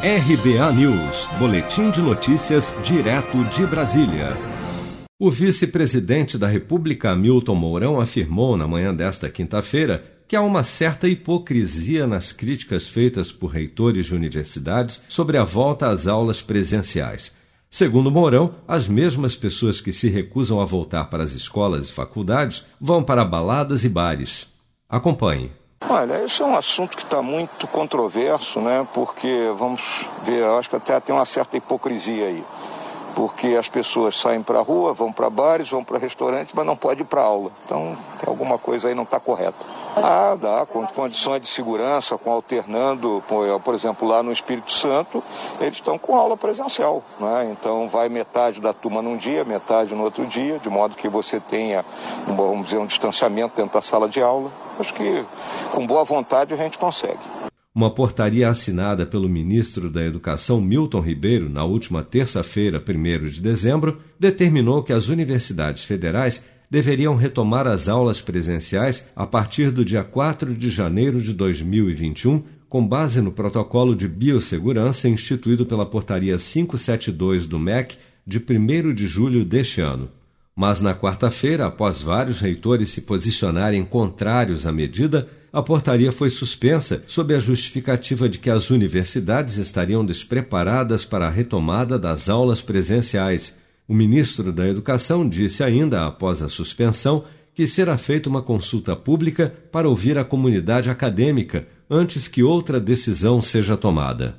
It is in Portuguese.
RBA News, Boletim de Notícias, direto de Brasília. O vice-presidente da República, Milton Mourão, afirmou na manhã desta quinta-feira que há uma certa hipocrisia nas críticas feitas por reitores de universidades sobre a volta às aulas presenciais. Segundo Mourão, as mesmas pessoas que se recusam a voltar para as escolas e faculdades vão para baladas e bares. Acompanhe. Olha, esse é um assunto que está muito controverso, né? Porque, vamos ver, acho que até tem uma certa hipocrisia aí. Porque as pessoas saem para a rua, vão para bares, vão para restaurantes, mas não pode ir para aula. Então, tem alguma coisa aí não está correta. Ah, dá, com condições de segurança, com alternando, por exemplo, lá no Espírito Santo, eles estão com aula presencial, né? Então vai metade da turma num dia, metade no outro dia, de modo que você tenha, vamos dizer, um distanciamento dentro da sala de aula. Acho que com boa vontade a gente consegue. Uma portaria assinada pelo ministro da Educação Milton Ribeiro na última terça-feira, 1 de dezembro, determinou que as universidades federais deveriam retomar as aulas presenciais a partir do dia 4 de janeiro de 2021, com base no protocolo de biossegurança instituído pela Portaria 572 do MEC de 1 de julho deste ano. Mas na quarta-feira, após vários reitores se posicionarem contrários à medida, a portaria foi suspensa sob a justificativa de que as universidades estariam despreparadas para a retomada das aulas presenciais o ministro da Educação disse ainda, após a suspensão, que será feita uma consulta pública para ouvir a comunidade acadêmica antes que outra decisão seja tomada.